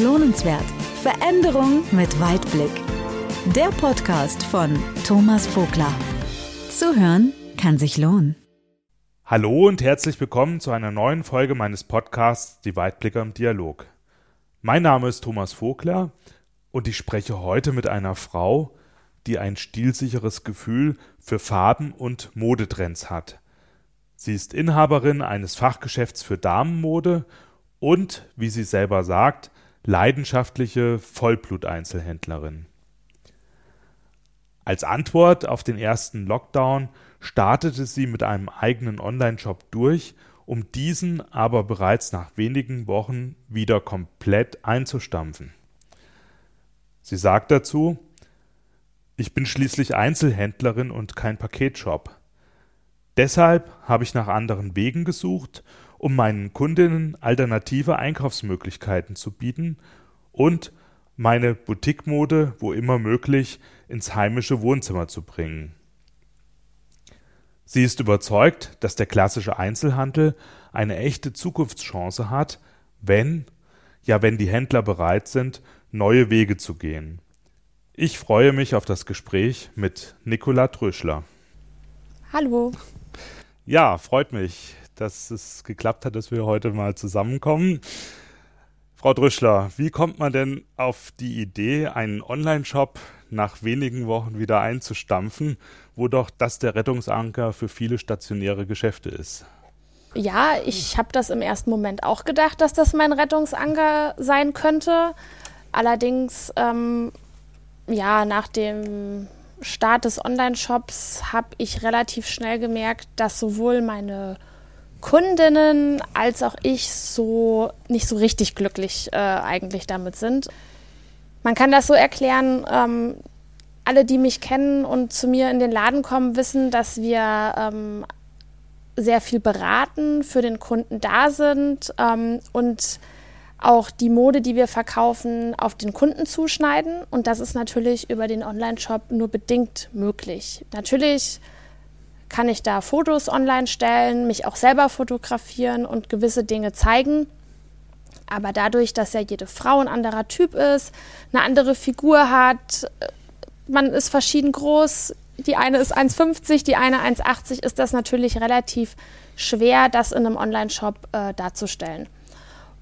Lohnenswert. Veränderung mit Weitblick. Der Podcast von Thomas Vogler. Zuhören kann sich lohnen. Hallo und herzlich willkommen zu einer neuen Folge meines Podcasts Die Weitblicker im Dialog. Mein Name ist Thomas Vogler und ich spreche heute mit einer Frau, die ein stilsicheres Gefühl für Farben und Modetrends hat. Sie ist Inhaberin eines Fachgeschäfts für Damenmode und, wie sie selber sagt, leidenschaftliche Vollbluteinzelhändlerin. Als Antwort auf den ersten Lockdown startete sie mit einem eigenen Online-Shop durch, um diesen aber bereits nach wenigen Wochen wieder komplett einzustampfen. Sie sagt dazu, ich bin schließlich Einzelhändlerin und kein Paketshop. Deshalb habe ich nach anderen Wegen gesucht um meinen Kundinnen alternative Einkaufsmöglichkeiten zu bieten und meine Boutiquemode, wo immer möglich, ins heimische Wohnzimmer zu bringen. Sie ist überzeugt, dass der klassische Einzelhandel eine echte Zukunftschance hat, wenn, ja wenn die Händler bereit sind, neue Wege zu gehen. Ich freue mich auf das Gespräch mit Nicola Tröschler. Hallo. Ja, freut mich dass es geklappt hat, dass wir heute mal zusammenkommen. Frau Drüschler, wie kommt man denn auf die Idee, einen Online-Shop nach wenigen Wochen wieder einzustampfen, wo doch das der Rettungsanker für viele stationäre Geschäfte ist? Ja, ich habe das im ersten Moment auch gedacht, dass das mein Rettungsanker sein könnte. Allerdings, ähm, ja, nach dem Start des Online-Shops habe ich relativ schnell gemerkt, dass sowohl meine Kundinnen als auch ich so nicht so richtig glücklich äh, eigentlich damit sind. Man kann das so erklären, ähm, alle, die mich kennen und zu mir in den Laden kommen, wissen, dass wir ähm, sehr viel beraten, für den Kunden da sind ähm, und auch die Mode, die wir verkaufen, auf den Kunden zuschneiden. Und das ist natürlich über den Online-Shop nur bedingt möglich. Natürlich kann ich da Fotos online stellen, mich auch selber fotografieren und gewisse Dinge zeigen. Aber dadurch, dass ja jede Frau ein anderer Typ ist, eine andere Figur hat, man ist verschieden groß, die eine ist 1,50, die eine 1,80, ist das natürlich relativ schwer, das in einem Online-Shop äh, darzustellen.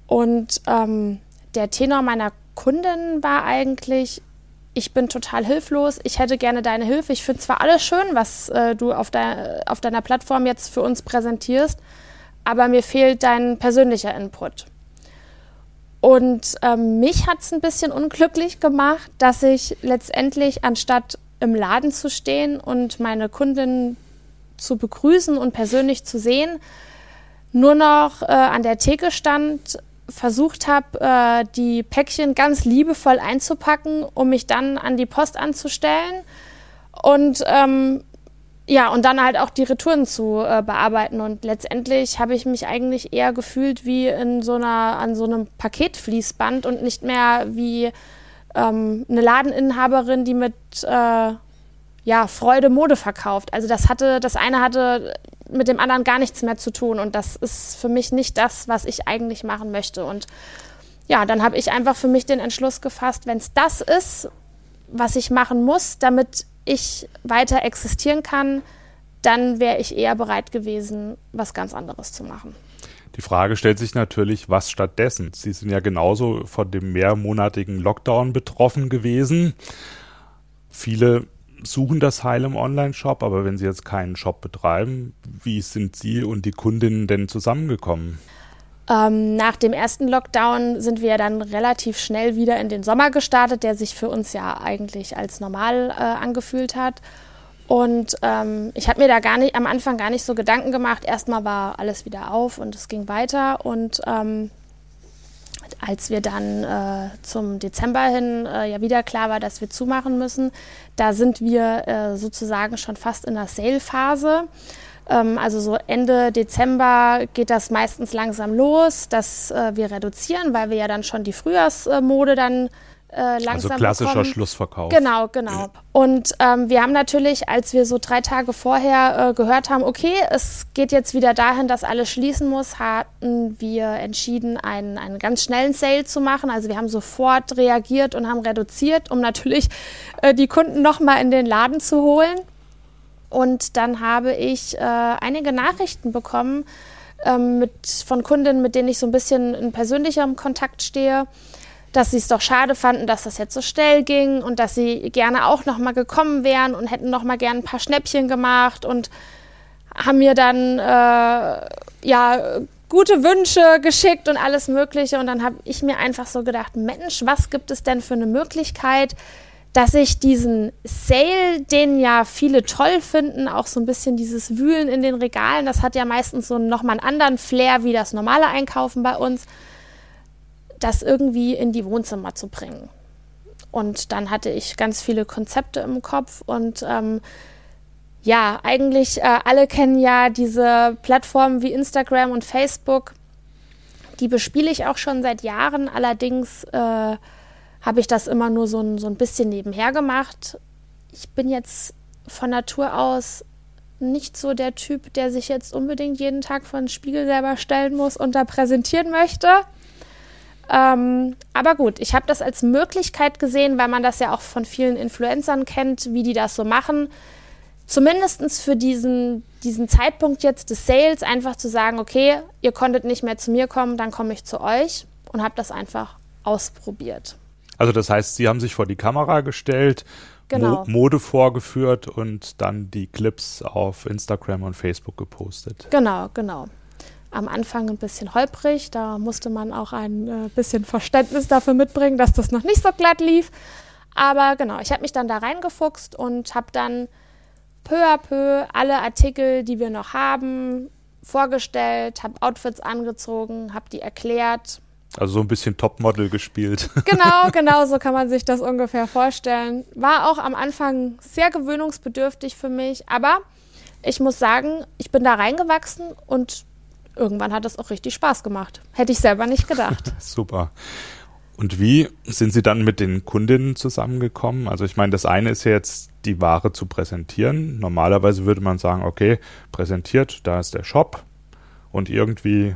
Und ähm, der Tenor meiner Kundin war eigentlich, ich bin total hilflos, ich hätte gerne deine Hilfe. Ich finde zwar alles schön, was äh, du auf, de auf deiner Plattform jetzt für uns präsentierst, aber mir fehlt dein persönlicher Input. Und ähm, mich hat es ein bisschen unglücklich gemacht, dass ich letztendlich, anstatt im Laden zu stehen und meine Kundin zu begrüßen und persönlich zu sehen, nur noch äh, an der Theke stand, versucht habe, äh, die Päckchen ganz liebevoll einzupacken, um mich dann an die Post anzustellen und ähm, ja, und dann halt auch die Retouren zu äh, bearbeiten. Und letztendlich habe ich mich eigentlich eher gefühlt wie in so einer, an so einem Paketfließband und nicht mehr wie ähm, eine Ladeninhaberin, die mit äh, ja, Freude Mode verkauft. Also das hatte, das eine hatte mit dem anderen gar nichts mehr zu tun. Und das ist für mich nicht das, was ich eigentlich machen möchte. Und ja, dann habe ich einfach für mich den Entschluss gefasst, wenn es das ist, was ich machen muss, damit ich weiter existieren kann, dann wäre ich eher bereit gewesen, was ganz anderes zu machen. Die Frage stellt sich natürlich, was stattdessen? Sie sind ja genauso von dem mehrmonatigen Lockdown betroffen gewesen. Viele suchen das Heil im Online-Shop, aber wenn Sie jetzt keinen Shop betreiben, wie sind Sie und die Kundinnen denn zusammengekommen? Ähm, nach dem ersten Lockdown sind wir dann relativ schnell wieder in den Sommer gestartet, der sich für uns ja eigentlich als normal äh, angefühlt hat. Und ähm, ich habe mir da gar nicht am Anfang gar nicht so Gedanken gemacht. Erstmal war alles wieder auf und es ging weiter. Und ähm, als wir dann äh, zum Dezember hin äh, ja wieder klar war, dass wir zumachen müssen, da sind wir äh, sozusagen schon fast in der Sale-Phase. Ähm, also so Ende Dezember geht das meistens langsam los, dass äh, wir reduzieren, weil wir ja dann schon die Frühjahrsmode dann äh, langsam Also klassischer bekommen. Schlussverkauf. Genau, genau. Und ähm, wir haben natürlich, als wir so drei Tage vorher äh, gehört haben, okay, es geht jetzt wieder dahin, dass alles schließen muss, hatten wir entschieden, einen, einen ganz schnellen Sale zu machen. Also wir haben sofort reagiert und haben reduziert, um natürlich äh, die Kunden nochmal in den Laden zu holen. Und dann habe ich äh, einige Nachrichten bekommen ähm, mit, von Kundinnen, mit denen ich so ein bisschen in persönlicherem Kontakt stehe, dass sie es doch schade fanden, dass das jetzt so schnell ging und dass sie gerne auch noch mal gekommen wären und hätten noch mal gerne ein paar Schnäppchen gemacht und haben mir dann äh, ja gute Wünsche geschickt und alles Mögliche. Und dann habe ich mir einfach so gedacht, Mensch, was gibt es denn für eine Möglichkeit, dass ich diesen Sale, den ja viele toll finden, auch so ein bisschen dieses Wühlen in den Regalen, das hat ja meistens so nochmal einen anderen Flair wie das normale Einkaufen bei uns, das irgendwie in die Wohnzimmer zu bringen. Und dann hatte ich ganz viele Konzepte im Kopf und ähm, ja, eigentlich äh, alle kennen ja diese Plattformen wie Instagram und Facebook. Die bespiele ich auch schon seit Jahren. Allerdings äh, habe ich das immer nur so ein, so ein bisschen nebenher gemacht. Ich bin jetzt von Natur aus nicht so der Typ, der sich jetzt unbedingt jeden Tag vor den Spiegel selber stellen muss und da präsentieren möchte. Ähm, aber gut, ich habe das als Möglichkeit gesehen, weil man das ja auch von vielen Influencern kennt, wie die das so machen. Zumindest für diesen, diesen Zeitpunkt jetzt des Sales einfach zu sagen, okay, ihr konntet nicht mehr zu mir kommen, dann komme ich zu euch und habe das einfach ausprobiert. Also das heißt, Sie haben sich vor die Kamera gestellt, Genau. Mo Mode vorgeführt und dann die Clips auf Instagram und Facebook gepostet. Genau, genau. Am Anfang ein bisschen holprig, da musste man auch ein äh, bisschen Verständnis dafür mitbringen, dass das noch nicht so glatt lief. Aber genau, ich habe mich dann da reingefuchst und habe dann peu à peu alle Artikel, die wir noch haben, vorgestellt, habe Outfits angezogen, habe die erklärt. Also so ein bisschen Topmodel gespielt. Genau, genau so kann man sich das ungefähr vorstellen. War auch am Anfang sehr gewöhnungsbedürftig für mich, aber ich muss sagen, ich bin da reingewachsen und irgendwann hat es auch richtig Spaß gemacht. Hätte ich selber nicht gedacht. Super. Und wie sind Sie dann mit den Kundinnen zusammengekommen? Also ich meine, das eine ist ja jetzt die Ware zu präsentieren. Normalerweise würde man sagen, okay, präsentiert, da ist der Shop und irgendwie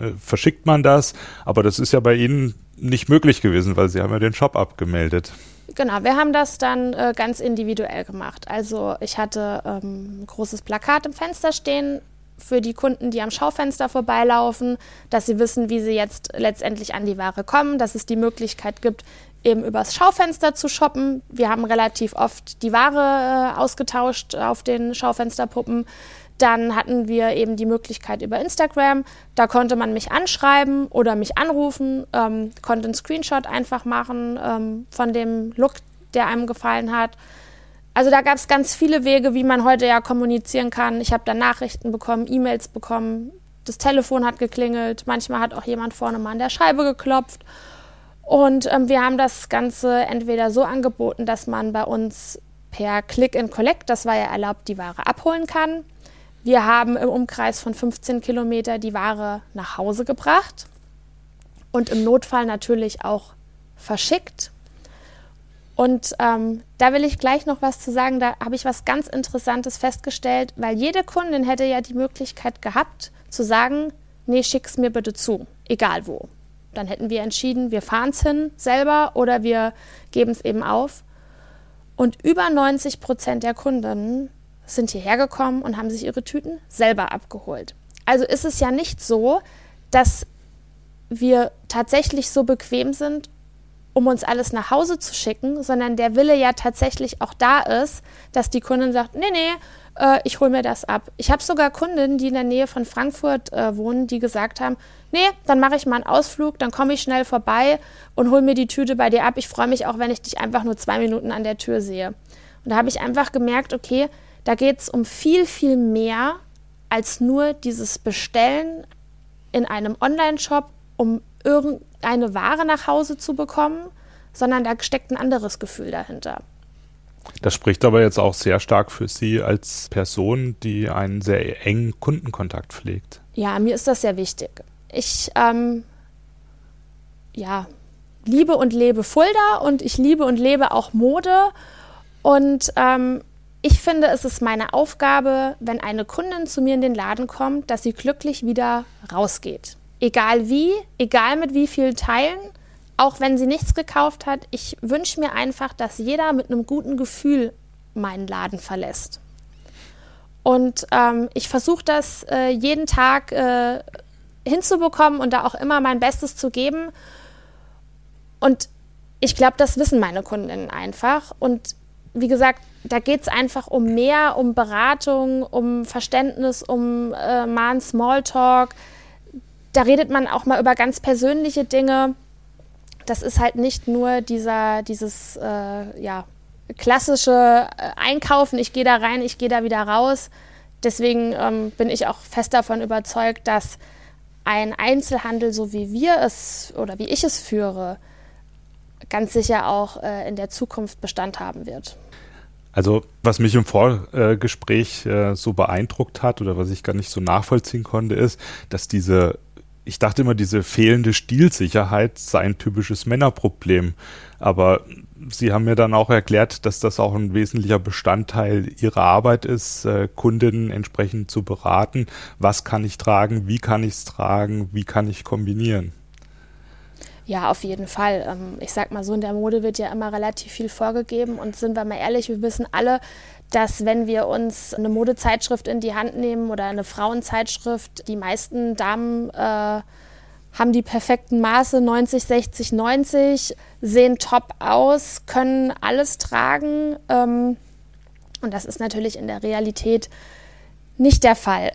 äh, verschickt man das. Aber das ist ja bei Ihnen nicht möglich gewesen, weil Sie haben ja den Shop abgemeldet. Genau, wir haben das dann äh, ganz individuell gemacht. Also ich hatte ähm, ein großes Plakat im Fenster stehen für die Kunden, die am Schaufenster vorbeilaufen, dass sie wissen, wie sie jetzt letztendlich an die Ware kommen, dass es die Möglichkeit gibt, eben übers Schaufenster zu shoppen. Wir haben relativ oft die Ware äh, ausgetauscht auf den Schaufensterpuppen. Dann hatten wir eben die Möglichkeit über Instagram. Da konnte man mich anschreiben oder mich anrufen, ähm, konnte einen Screenshot einfach machen ähm, von dem Look, der einem gefallen hat. Also da gab es ganz viele Wege, wie man heute ja kommunizieren kann. Ich habe dann Nachrichten bekommen, E-Mails bekommen, das Telefon hat geklingelt, manchmal hat auch jemand vorne mal an der Scheibe geklopft. Und ähm, wir haben das Ganze entweder so angeboten, dass man bei uns per Click and Collect, das war ja erlaubt, die Ware abholen kann. Wir haben im Umkreis von 15 Kilometer die Ware nach Hause gebracht und im Notfall natürlich auch verschickt. Und ähm, da will ich gleich noch was zu sagen. Da habe ich was ganz Interessantes festgestellt, weil jede Kundin hätte ja die Möglichkeit gehabt, zu sagen, nee, schick's mir bitte zu, egal wo. Dann hätten wir entschieden, wir fahren es hin selber oder wir geben es eben auf. Und über 90 Prozent der Kunden sind hierher gekommen und haben sich ihre Tüten selber abgeholt. Also ist es ja nicht so, dass wir tatsächlich so bequem sind, um uns alles nach Hause zu schicken, sondern der Wille ja tatsächlich auch da ist, dass die Kundin sagt, nee, nee, äh, ich hole mir das ab. Ich habe sogar Kundinnen, die in der Nähe von Frankfurt äh, wohnen, die gesagt haben, nee, dann mache ich mal einen Ausflug, dann komme ich schnell vorbei und hole mir die Tüte bei dir ab. Ich freue mich auch, wenn ich dich einfach nur zwei Minuten an der Tür sehe. Und da habe ich einfach gemerkt, okay, da geht es um viel, viel mehr als nur dieses Bestellen in einem Online-Shop, um irgendeine Ware nach Hause zu bekommen, sondern da steckt ein anderes Gefühl dahinter. Das spricht aber jetzt auch sehr stark für Sie als Person, die einen sehr engen Kundenkontakt pflegt. Ja, mir ist das sehr wichtig. Ich, ähm, ja, liebe und lebe Fulda und ich liebe und lebe auch Mode. Und ähm, ich finde, es ist meine Aufgabe, wenn eine Kundin zu mir in den Laden kommt, dass sie glücklich wieder rausgeht. Egal wie, egal mit wie vielen Teilen, auch wenn sie nichts gekauft hat. Ich wünsche mir einfach, dass jeder mit einem guten Gefühl meinen Laden verlässt. Und ähm, ich versuche das äh, jeden Tag äh, hinzubekommen und da auch immer mein Bestes zu geben. Und ich glaube, das wissen meine Kundinnen einfach. Und wie gesagt, da geht es einfach um mehr, um Beratung, um Verständnis, um äh, mal einen Smalltalk. Da redet man auch mal über ganz persönliche Dinge. Das ist halt nicht nur dieser, dieses äh, ja, klassische äh, Einkaufen, ich gehe da rein, ich gehe da wieder raus. Deswegen ähm, bin ich auch fest davon überzeugt, dass ein Einzelhandel, so wie wir es oder wie ich es führe, ganz sicher auch äh, in der Zukunft Bestand haben wird. Also was mich im Vorgespräch äh, so beeindruckt hat oder was ich gar nicht so nachvollziehen konnte, ist, dass diese, ich dachte immer, diese fehlende Stilsicherheit sei ein typisches Männerproblem. Aber Sie haben mir dann auch erklärt, dass das auch ein wesentlicher Bestandteil Ihrer Arbeit ist, äh, Kundinnen entsprechend zu beraten. Was kann ich tragen? Wie kann ich es tragen? Wie kann ich kombinieren? Ja, auf jeden Fall. Ähm, ich sag mal so, in der Mode wird ja immer relativ viel vorgegeben und sind wir mal ehrlich, wir wissen alle, dass wenn wir uns eine Modezeitschrift in die Hand nehmen oder eine Frauenzeitschrift, die meisten Damen äh, haben die perfekten Maße 90, 60, 90, sehen top aus, können alles tragen. Ähm, und das ist natürlich in der Realität nicht der Fall.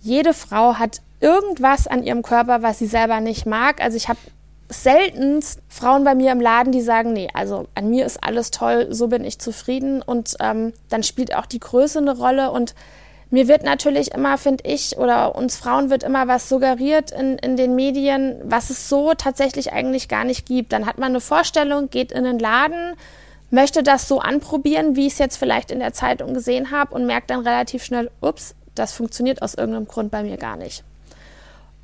Jede Frau hat irgendwas an ihrem Körper, was sie selber nicht mag. Also ich habe selten Frauen bei mir im Laden, die sagen, nee, also an mir ist alles toll, so bin ich zufrieden. Und ähm, dann spielt auch die Größe eine Rolle. Und mir wird natürlich immer, finde ich, oder uns Frauen wird immer was suggeriert in, in den Medien, was es so tatsächlich eigentlich gar nicht gibt. Dann hat man eine Vorstellung, geht in den Laden, möchte das so anprobieren, wie ich es jetzt vielleicht in der Zeitung gesehen habe und merkt dann relativ schnell, ups, das funktioniert aus irgendeinem Grund bei mir gar nicht.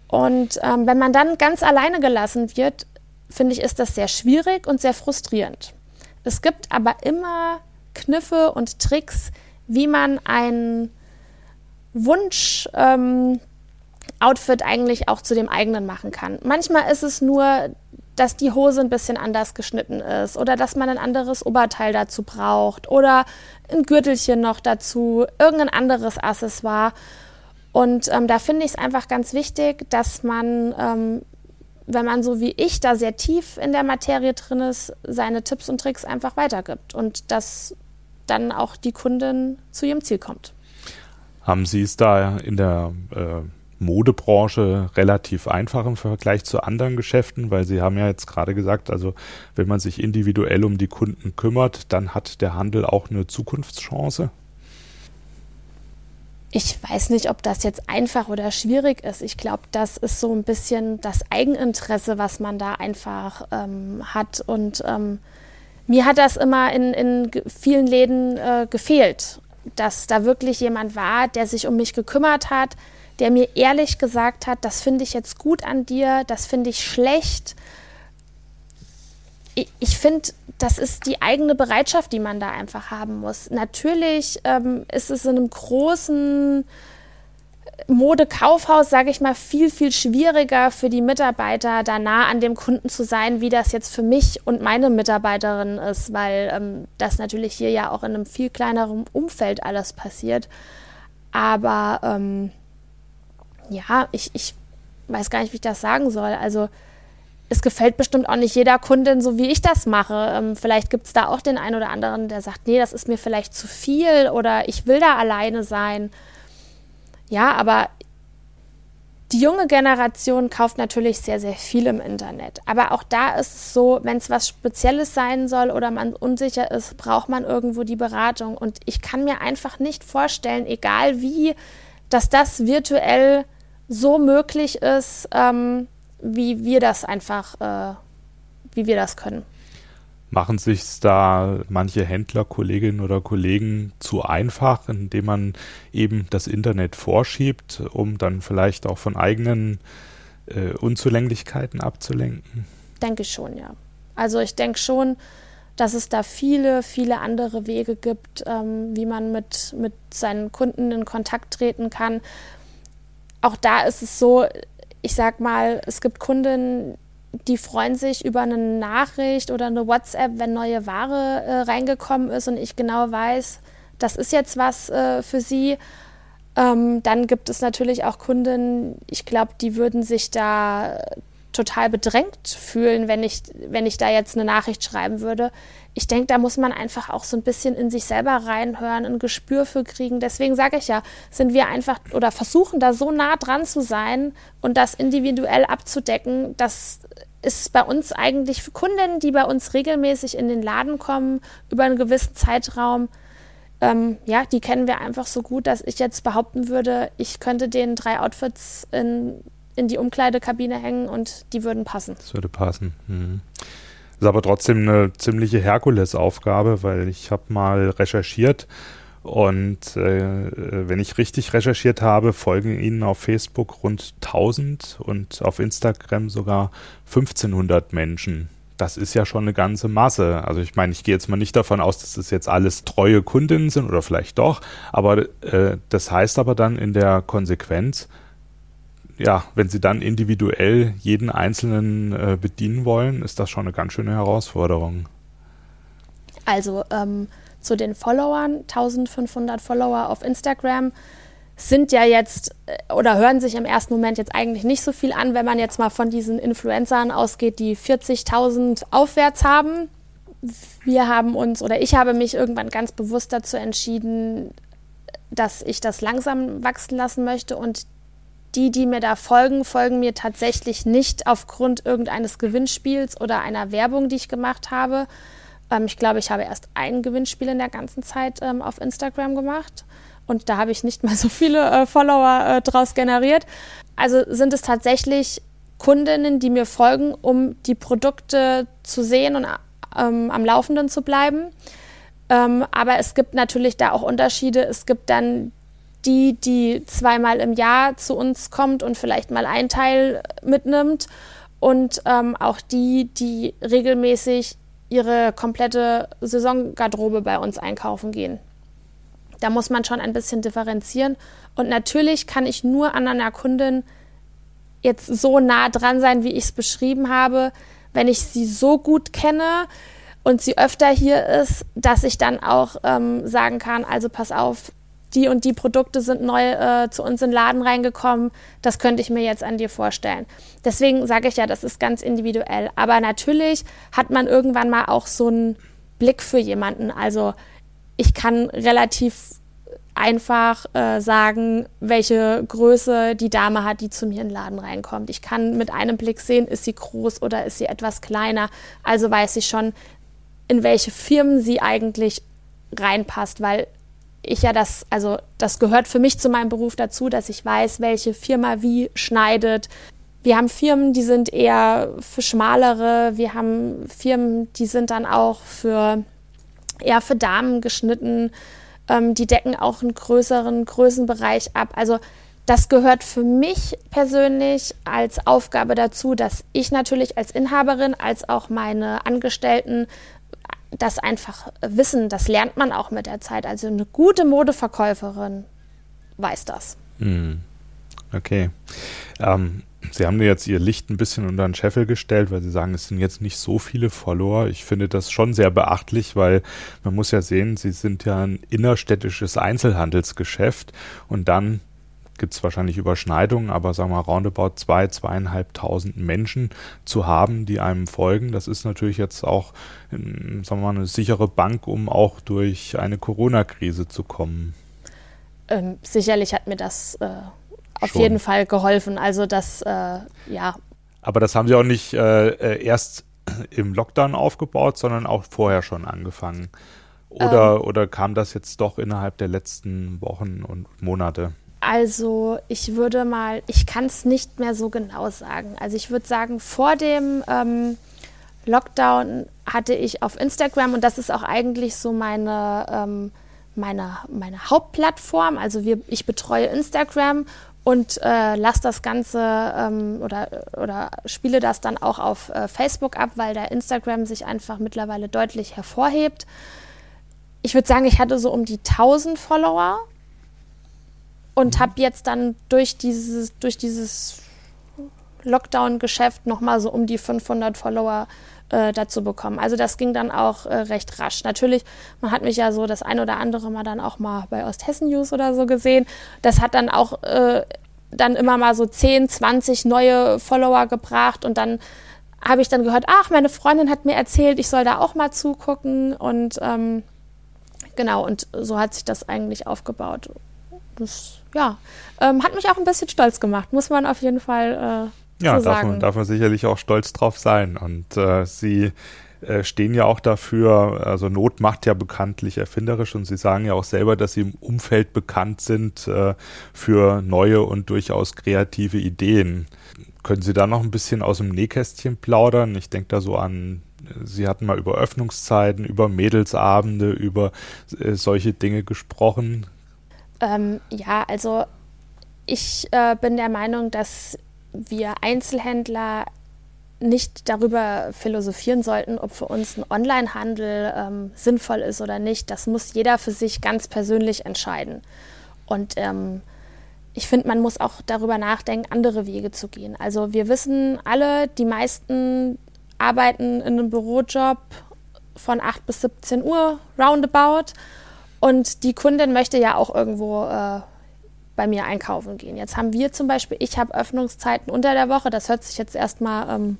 Und ähm, wenn man dann ganz alleine gelassen wird, finde ich, ist das sehr schwierig und sehr frustrierend. Es gibt aber immer Kniffe und Tricks, wie man ein Wunsch ähm, eigentlich auch zu dem eigenen machen kann. Manchmal ist es nur, dass die Hose ein bisschen anders geschnitten ist oder dass man ein anderes Oberteil dazu braucht oder ein Gürtelchen noch dazu, irgendein anderes Accessoire. Und ähm, da finde ich es einfach ganz wichtig, dass man, ähm, wenn man so wie ich da sehr tief in der Materie drin ist, seine Tipps und Tricks einfach weitergibt und dass dann auch die Kundin zu ihrem Ziel kommt. Haben Sie es da in der äh, Modebranche relativ einfach im Vergleich zu anderen Geschäften? Weil Sie haben ja jetzt gerade gesagt, also wenn man sich individuell um die Kunden kümmert, dann hat der Handel auch eine Zukunftschance ich weiß nicht, ob das jetzt einfach oder schwierig ist. Ich glaube, das ist so ein bisschen das Eigeninteresse, was man da einfach ähm, hat. Und ähm, mir hat das immer in, in vielen Läden äh, gefehlt, dass da wirklich jemand war, der sich um mich gekümmert hat, der mir ehrlich gesagt hat, das finde ich jetzt gut an dir, das finde ich schlecht. Ich, ich finde, das ist die eigene Bereitschaft, die man da einfach haben muss. Natürlich ähm, ist es in einem großen Modekaufhaus, sage ich mal, viel, viel schwieriger für die Mitarbeiter, da nah an dem Kunden zu sein, wie das jetzt für mich und meine Mitarbeiterin ist, weil ähm, das natürlich hier ja auch in einem viel kleineren Umfeld alles passiert. Aber ähm, ja, ich, ich weiß gar nicht, wie ich das sagen soll. Also es gefällt bestimmt auch nicht jeder Kundin, so wie ich das mache. Ähm, vielleicht gibt es da auch den einen oder anderen, der sagt, nee, das ist mir vielleicht zu viel oder ich will da alleine sein. Ja, aber die junge Generation kauft natürlich sehr, sehr viel im Internet. Aber auch da ist es so, wenn es was Spezielles sein soll oder man unsicher ist, braucht man irgendwo die Beratung. Und ich kann mir einfach nicht vorstellen, egal wie, dass das virtuell so möglich ist, ähm, wie wir das einfach, äh, wie wir das können. Machen sich da manche Händler, Kolleginnen oder Kollegen zu einfach, indem man eben das Internet vorschiebt, um dann vielleicht auch von eigenen äh, Unzulänglichkeiten abzulenken? denke ich schon, ja. Also ich denke schon, dass es da viele, viele andere Wege gibt, ähm, wie man mit, mit seinen Kunden in Kontakt treten kann. Auch da ist es so, ich sag mal, es gibt Kunden, die freuen sich über eine Nachricht oder eine WhatsApp, wenn neue Ware äh, reingekommen ist und ich genau weiß, das ist jetzt was äh, für sie. Ähm, dann gibt es natürlich auch Kunden, ich glaube, die würden sich da total bedrängt fühlen, wenn ich, wenn ich da jetzt eine Nachricht schreiben würde. Ich denke, da muss man einfach auch so ein bisschen in sich selber reinhören, ein Gespür für kriegen. Deswegen sage ich ja, sind wir einfach oder versuchen da so nah dran zu sein und das individuell abzudecken, dass es bei uns eigentlich für Kunden, die bei uns regelmäßig in den Laden kommen, über einen gewissen Zeitraum, ähm, ja, die kennen wir einfach so gut, dass ich jetzt behaupten würde, ich könnte denen drei Outfits in in die Umkleidekabine hängen und die würden passen. Das würde passen. Mhm. Ist aber trotzdem eine ziemliche Herkulesaufgabe, weil ich habe mal recherchiert und äh, wenn ich richtig recherchiert habe, folgen Ihnen auf Facebook rund 1000 und auf Instagram sogar 1500 Menschen. Das ist ja schon eine ganze Masse. Also ich meine, ich gehe jetzt mal nicht davon aus, dass das jetzt alles treue Kundinnen sind oder vielleicht doch, aber äh, das heißt aber dann in der Konsequenz, ja, wenn sie dann individuell jeden Einzelnen äh, bedienen wollen, ist das schon eine ganz schöne Herausforderung. Also ähm, zu den Followern, 1500 Follower auf Instagram sind ja jetzt äh, oder hören sich im ersten Moment jetzt eigentlich nicht so viel an, wenn man jetzt mal von diesen Influencern ausgeht, die 40.000 aufwärts haben. Wir haben uns oder ich habe mich irgendwann ganz bewusst dazu entschieden, dass ich das langsam wachsen lassen möchte und die, die mir da folgen, folgen mir tatsächlich nicht aufgrund irgendeines Gewinnspiels oder einer Werbung, die ich gemacht habe. Ähm, ich glaube, ich habe erst ein Gewinnspiel in der ganzen Zeit ähm, auf Instagram gemacht und da habe ich nicht mal so viele äh, Follower äh, draus generiert. Also sind es tatsächlich Kundinnen, die mir folgen, um die Produkte zu sehen und ähm, am Laufenden zu bleiben. Ähm, aber es gibt natürlich da auch Unterschiede. Es gibt dann die, die zweimal im Jahr zu uns kommt und vielleicht mal ein Teil mitnimmt und ähm, auch die, die regelmäßig ihre komplette Saisongarderobe bei uns einkaufen gehen. Da muss man schon ein bisschen differenzieren. Und natürlich kann ich nur an einer Kundin jetzt so nah dran sein, wie ich es beschrieben habe, wenn ich sie so gut kenne und sie öfter hier ist, dass ich dann auch ähm, sagen kann, also pass auf, die und die Produkte sind neu äh, zu uns in den Laden reingekommen, das könnte ich mir jetzt an dir vorstellen. Deswegen sage ich ja, das ist ganz individuell. Aber natürlich hat man irgendwann mal auch so einen Blick für jemanden. Also ich kann relativ einfach äh, sagen, welche Größe die Dame hat, die zu mir in den Laden reinkommt. Ich kann mit einem Blick sehen, ist sie groß oder ist sie etwas kleiner. Also weiß ich schon, in welche Firmen sie eigentlich reinpasst, weil ich ja das, also das gehört für mich zu meinem Beruf dazu, dass ich weiß, welche Firma wie schneidet. Wir haben Firmen, die sind eher für schmalere, wir haben Firmen, die sind dann auch für eher für Damen geschnitten. Ähm, die decken auch einen größeren Größenbereich ab. Also das gehört für mich persönlich als Aufgabe dazu, dass ich natürlich als Inhaberin, als auch meine Angestellten das einfach wissen, das lernt man auch mit der Zeit. Also eine gute Modeverkäuferin weiß das. Hm. Okay. Ähm, Sie haben jetzt Ihr Licht ein bisschen unter den Scheffel gestellt, weil Sie sagen, es sind jetzt nicht so viele Follower. Ich finde das schon sehr beachtlich, weil man muss ja sehen, Sie sind ja ein innerstädtisches Einzelhandelsgeschäft und dann gibt es wahrscheinlich Überschneidungen, aber sagen wir mal, roundabout zwei, zweieinhalbtausend Menschen zu haben, die einem folgen, das ist natürlich jetzt auch, sagen wir mal, eine sichere Bank, um auch durch eine Corona-Krise zu kommen. Ähm, sicherlich hat mir das äh, auf Schon. jeden Fall geholfen. Also das, äh, ja. Aber das haben Sie auch nicht äh, äh erst im Lockdown aufgebaut, sondern auch vorher schon angefangen. Oder, ähm, oder kam das jetzt doch innerhalb der letzten Wochen und Monate? Also ich würde mal, ich kann es nicht mehr so genau sagen. Also ich würde sagen, vor dem ähm, Lockdown hatte ich auf Instagram, und das ist auch eigentlich so meine, ähm, meine, meine Hauptplattform, also wir, ich betreue Instagram und äh, lasse das Ganze ähm, oder, oder spiele das dann auch auf äh, Facebook ab, weil da Instagram sich einfach mittlerweile deutlich hervorhebt. Ich würde sagen, ich hatte so um die 1000 Follower und mhm. habe jetzt dann durch dieses, durch dieses Lockdown-Geschäft nochmal so um die 500 Follower äh, dazu bekommen. Also das ging dann auch äh, recht rasch. Natürlich, man hat mich ja so das ein oder andere Mal dann auch mal bei Osthessen News oder so gesehen. Das hat dann auch äh, dann immer mal so 10, 20 neue Follower gebracht und dann habe ich dann gehört, ach, meine Freundin hat mir erzählt, ich soll da auch mal zugucken und ähm, genau, und so hat sich das eigentlich aufgebaut. Das, ja, ähm, hat mich auch ein bisschen stolz gemacht, muss man auf jeden Fall äh, ja, darf man, darf man sicherlich auch stolz drauf sein. Und äh, sie äh, stehen ja auch dafür, also Not macht ja bekanntlich erfinderisch und sie sagen ja auch selber, dass sie im Umfeld bekannt sind äh, für neue und durchaus kreative Ideen. Können Sie da noch ein bisschen aus dem Nähkästchen plaudern? Ich denke da so an, Sie hatten mal über Öffnungszeiten, über Mädelsabende, über äh, solche Dinge gesprochen. Ähm, ja, also ich äh, bin der Meinung, dass wir Einzelhändler nicht darüber philosophieren sollten, ob für uns ein Onlinehandel ähm, sinnvoll ist oder nicht. Das muss jeder für sich ganz persönlich entscheiden. Und ähm, ich finde, man muss auch darüber nachdenken, andere Wege zu gehen. Also wir wissen alle, die meisten arbeiten in einem Bürojob von 8 bis 17 Uhr roundabout. Und die Kundin möchte ja auch irgendwo äh, bei mir einkaufen gehen. Jetzt haben wir zum Beispiel, ich habe Öffnungszeiten unter der Woche, das hört sich jetzt erstmal ähm,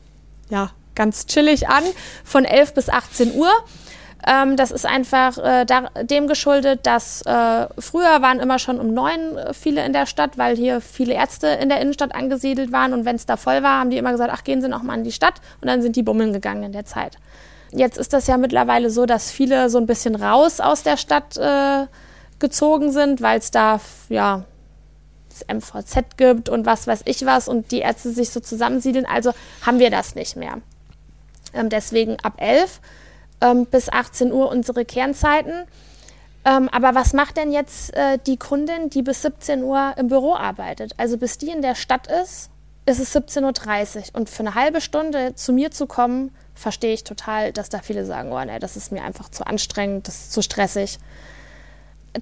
ja, ganz chillig an, von 11 bis 18 Uhr. Ähm, das ist einfach äh, da, dem geschuldet, dass äh, früher waren immer schon um neun äh, viele in der Stadt, weil hier viele Ärzte in der Innenstadt angesiedelt waren und wenn es da voll war, haben die immer gesagt, ach gehen Sie noch mal in die Stadt und dann sind die bummeln gegangen in der Zeit. Jetzt ist das ja mittlerweile so, dass viele so ein bisschen raus aus der Stadt äh, gezogen sind, weil es da ja das MVZ gibt und was weiß ich was und die Ärzte sich so zusammensiedeln. Also haben wir das nicht mehr. Ähm, deswegen ab 11 ähm, bis 18 Uhr unsere Kernzeiten. Ähm, aber was macht denn jetzt äh, die Kundin, die bis 17 Uhr im Büro arbeitet? Also bis die in der Stadt ist, ist es 17.30 Uhr. Und für eine halbe Stunde zu mir zu kommen, verstehe ich total, dass da viele sagen, oh nee, das ist mir einfach zu anstrengend, das ist zu stressig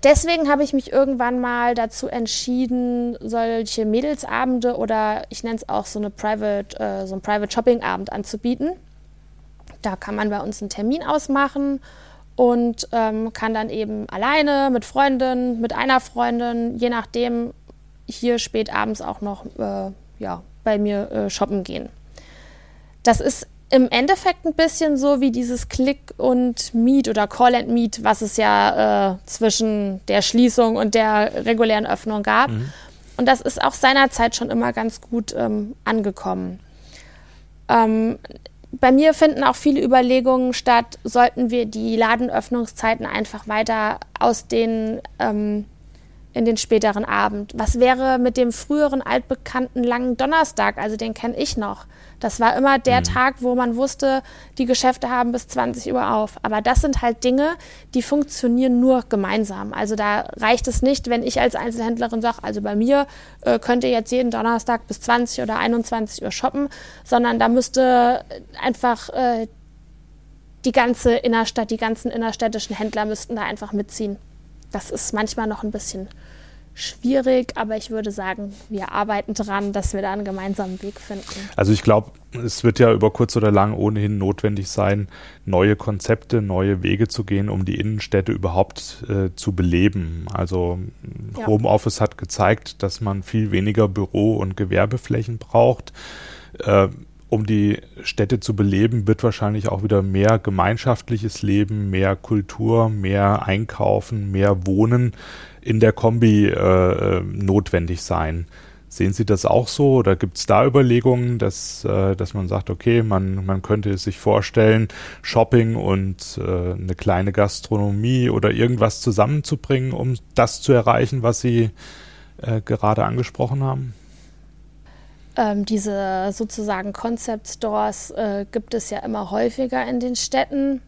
deswegen habe ich mich irgendwann mal dazu entschieden, solche Mädelsabende oder ich nenne es auch so eine Private, äh, so ein Private Shopping Abend anzubieten. Da kann man bei uns einen Termin ausmachen und ähm, kann dann eben alleine mit Freundin, mit einer Freundin, je nachdem, hier spät abends auch noch äh, ja, bei mir äh, shoppen gehen. Das ist im Endeffekt ein bisschen so wie dieses Click und Meet oder Call and Meet, was es ja äh, zwischen der Schließung und der regulären Öffnung gab. Mhm. Und das ist auch seinerzeit schon immer ganz gut ähm, angekommen. Ähm, bei mir finden auch viele Überlegungen statt, sollten wir die Ladenöffnungszeiten einfach weiter aus den ähm, in den späteren Abend. Was wäre mit dem früheren altbekannten langen Donnerstag? Also den kenne ich noch. Das war immer der mhm. Tag, wo man wusste, die Geschäfte haben bis 20 Uhr auf. Aber das sind halt Dinge, die funktionieren nur gemeinsam. Also da reicht es nicht, wenn ich als Einzelhändlerin sage, also bei mir äh, könnt ihr jetzt jeden Donnerstag bis 20 oder 21 Uhr shoppen, sondern da müsste einfach äh, die ganze Innerstadt, die ganzen innerstädtischen Händler müssten da einfach mitziehen. Das ist manchmal noch ein bisschen schwierig, aber ich würde sagen, wir arbeiten dran, dass wir da einen gemeinsamen Weg finden. Also ich glaube, es wird ja über kurz oder lang ohnehin notwendig sein, neue Konzepte, neue Wege zu gehen, um die Innenstädte überhaupt äh, zu beleben. Also ja. Homeoffice hat gezeigt, dass man viel weniger Büro- und Gewerbeflächen braucht. Äh, um die Städte zu beleben, wird wahrscheinlich auch wieder mehr gemeinschaftliches Leben, mehr Kultur, mehr Einkaufen, mehr Wohnen in der Kombi äh, äh, notwendig sein. Sehen Sie das auch so oder gibt es da Überlegungen, dass, äh, dass man sagt, okay, man, man könnte sich vorstellen, Shopping und äh, eine kleine Gastronomie oder irgendwas zusammenzubringen, um das zu erreichen, was Sie äh, gerade angesprochen haben? Ähm, diese sozusagen Concept Stores äh, gibt es ja immer häufiger in den Städten.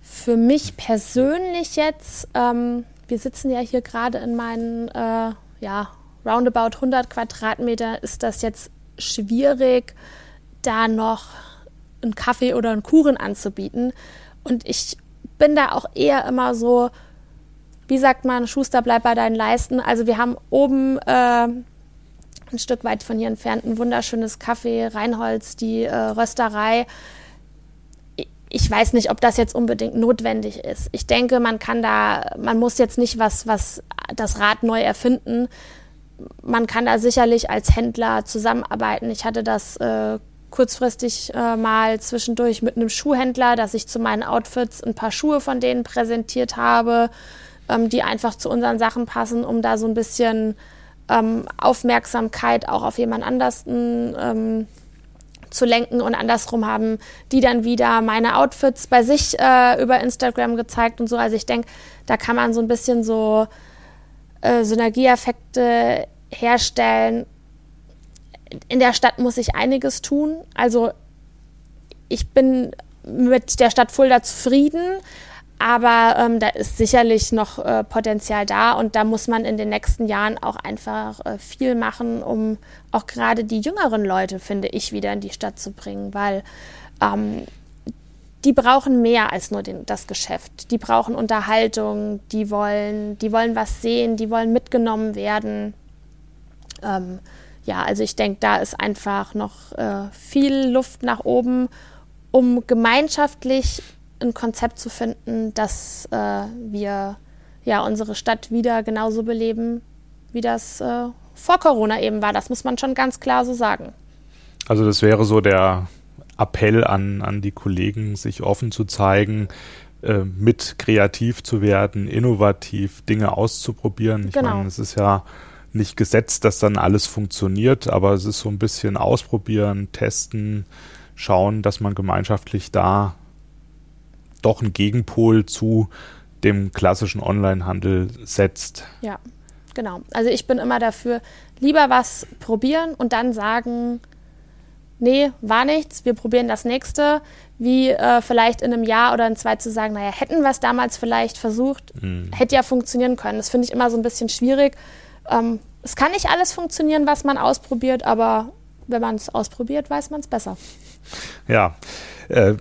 Für mich persönlich jetzt ähm, wir sitzen ja hier gerade in meinen äh, ja, roundabout 100 Quadratmeter ist das jetzt schwierig, da noch einen Kaffee oder einen Kuchen anzubieten. Und ich bin da auch eher immer so, wie sagt man, Schuster, bleib bei deinen Leisten. Also wir haben oben äh, ein Stück weit von hier entfernt ein wunderschönes Café, Reinholz, die äh, Rösterei. Ich weiß nicht, ob das jetzt unbedingt notwendig ist. Ich denke, man kann da, man muss jetzt nicht was, was das Rad neu erfinden. Man kann da sicherlich als Händler zusammenarbeiten. Ich hatte das äh, kurzfristig äh, mal zwischendurch mit einem Schuhhändler, dass ich zu meinen Outfits ein paar Schuhe von denen präsentiert habe, ähm, die einfach zu unseren Sachen passen, um da so ein bisschen ähm, Aufmerksamkeit auch auf jemand anders ähm, zu lenken und andersrum haben die dann wieder meine Outfits bei sich äh, über Instagram gezeigt und so. Also ich denke, da kann man so ein bisschen so äh, Synergieeffekte herstellen in der Stadt muss ich einiges tun. Also ich bin mit der Stadt Fulda zufrieden, aber ähm, da ist sicherlich noch äh, Potenzial da und da muss man in den nächsten Jahren auch einfach äh, viel machen, um auch gerade die jüngeren Leute, finde ich, wieder in die Stadt zu bringen, weil ähm, die brauchen mehr als nur den, das Geschäft. Die brauchen Unterhaltung, die wollen, die wollen was sehen, die wollen mitgenommen werden. Ähm, ja, also ich denke, da ist einfach noch äh, viel Luft nach oben, um gemeinschaftlich ein Konzept zu finden, dass äh, wir ja unsere Stadt wieder genauso beleben, wie das äh, vor Corona eben war. Das muss man schon ganz klar so sagen. Also das wäre so der Appell an, an die Kollegen, sich offen zu zeigen, äh, mit kreativ zu werden, innovativ Dinge auszuprobieren. Ich genau. meine, es ist ja nicht gesetzt, dass dann alles funktioniert, aber es ist so ein bisschen ausprobieren, testen, schauen, dass man gemeinschaftlich da doch einen Gegenpol zu dem klassischen Onlinehandel setzt. Ja, genau. Also ich bin immer dafür, lieber was probieren und dann sagen, nee, war nichts, wir probieren das nächste, wie äh, vielleicht in einem Jahr oder in zwei zu sagen, naja, hätten wir es damals vielleicht versucht, mhm. hätte ja funktionieren können. Das finde ich immer so ein bisschen schwierig, ähm, es kann nicht alles funktionieren, was man ausprobiert, aber wenn man es ausprobiert, weiß man es besser. Ja, äh,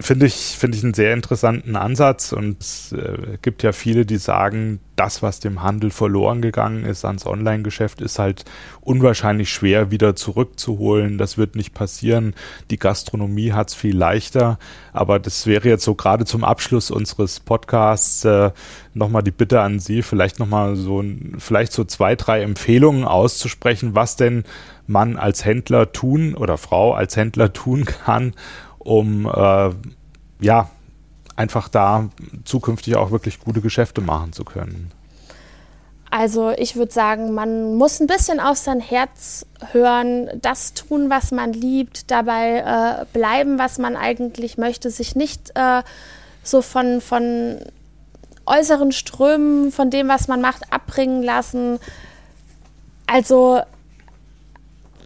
finde ich, finde ich einen sehr interessanten Ansatz und es äh, gibt ja viele, die sagen, das, was dem Handel verloren gegangen ist ans Online-Geschäft, ist halt unwahrscheinlich schwer wieder zurückzuholen. Das wird nicht passieren. Die Gastronomie hat es viel leichter. Aber das wäre jetzt so gerade zum Abschluss unseres Podcasts äh, nochmal die Bitte an Sie, vielleicht nochmal so, vielleicht so zwei, drei Empfehlungen auszusprechen, was denn man als Händler tun oder Frau als Händler tun kann, um äh, ja einfach da zukünftig auch wirklich gute Geschäfte machen zu können? Also ich würde sagen, man muss ein bisschen auf sein Herz hören, das tun, was man liebt, dabei äh, bleiben, was man eigentlich möchte, sich nicht äh, so von, von äußeren Strömen, von dem, was man macht, abbringen lassen. Also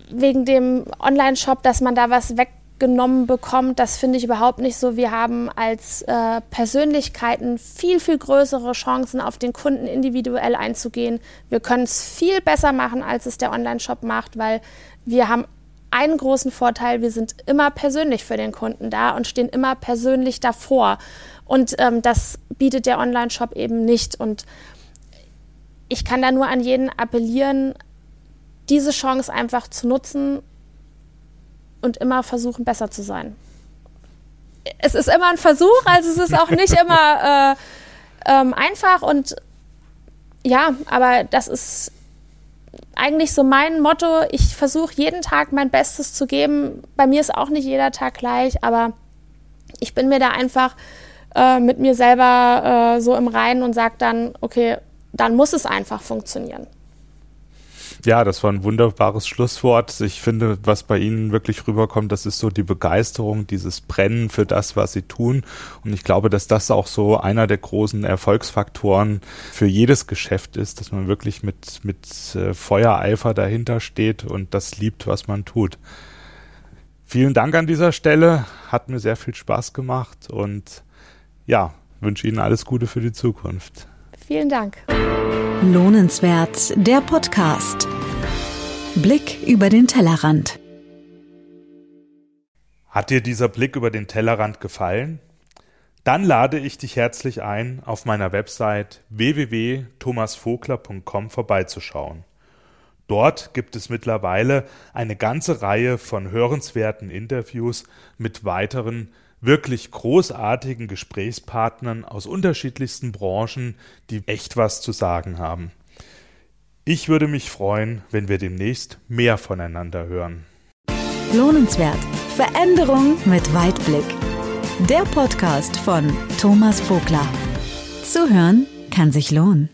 wegen dem Online-Shop, dass man da was weg genommen bekommt. Das finde ich überhaupt nicht so. Wir haben als äh, Persönlichkeiten viel, viel größere Chancen, auf den Kunden individuell einzugehen. Wir können es viel besser machen, als es der Online-Shop macht, weil wir haben einen großen Vorteil, wir sind immer persönlich für den Kunden da und stehen immer persönlich davor. Und ähm, das bietet der Online-Shop eben nicht. Und ich kann da nur an jeden appellieren, diese Chance einfach zu nutzen und immer versuchen, besser zu sein. Es ist immer ein Versuch, also es ist auch nicht immer äh, ähm, einfach und ja, aber das ist eigentlich so mein Motto. Ich versuche jeden Tag mein Bestes zu geben. Bei mir ist auch nicht jeder Tag gleich, aber ich bin mir da einfach äh, mit mir selber äh, so im Reinen und sage dann, okay, dann muss es einfach funktionieren. Ja, das war ein wunderbares Schlusswort. Ich finde, was bei Ihnen wirklich rüberkommt, das ist so die Begeisterung, dieses Brennen für das, was Sie tun. Und ich glaube, dass das auch so einer der großen Erfolgsfaktoren für jedes Geschäft ist, dass man wirklich mit, mit äh, Feuereifer dahinter steht und das liebt, was man tut. Vielen Dank an dieser Stelle. Hat mir sehr viel Spaß gemacht und ja, wünsche Ihnen alles Gute für die Zukunft. Vielen Dank. Lohnenswert, der Podcast. Blick über den Tellerrand. Hat dir dieser Blick über den Tellerrand gefallen? Dann lade ich dich herzlich ein, auf meiner Website www.thomasvogler.com vorbeizuschauen. Dort gibt es mittlerweile eine ganze Reihe von hörenswerten Interviews mit weiteren wirklich großartigen Gesprächspartnern aus unterschiedlichsten Branchen, die echt was zu sagen haben. Ich würde mich freuen, wenn wir demnächst mehr voneinander hören. Lohnenswert. Veränderung mit Weitblick. Der Podcast von Thomas Vogler. Zuhören kann sich lohnen.